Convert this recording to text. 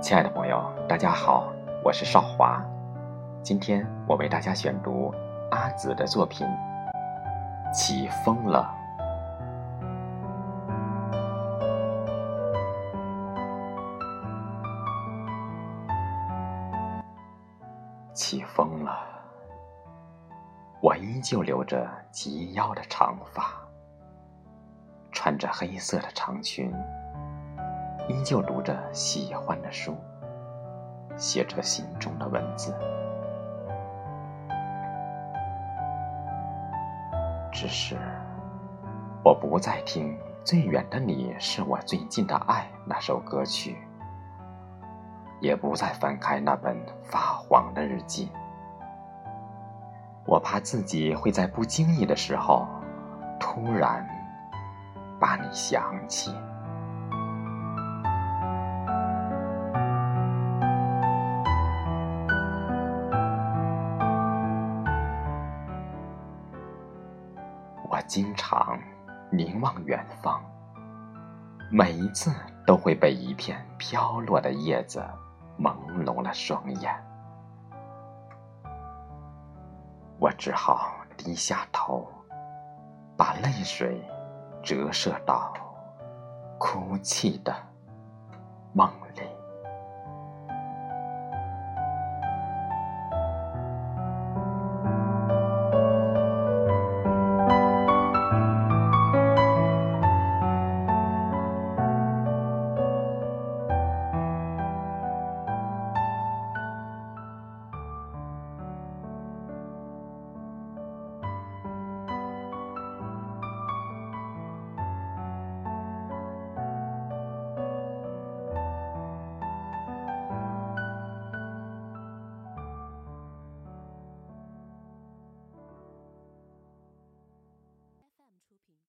亲爱的朋友，大家好，我是少华。今天我为大家选读阿紫的作品《起风了》。起风了，我依旧留着及腰的长发，穿着黑色的长裙。依旧读着喜欢的书，写着心中的文字。只是，我不再听《最远的你是我最近的爱》那首歌曲，也不再翻开那本发黄的日记。我怕自己会在不经意的时候，突然把你想起。我经常凝望远方，每一次都会被一片飘落的叶子朦胧了双眼。我只好低下头，把泪水折射到哭泣的梦里。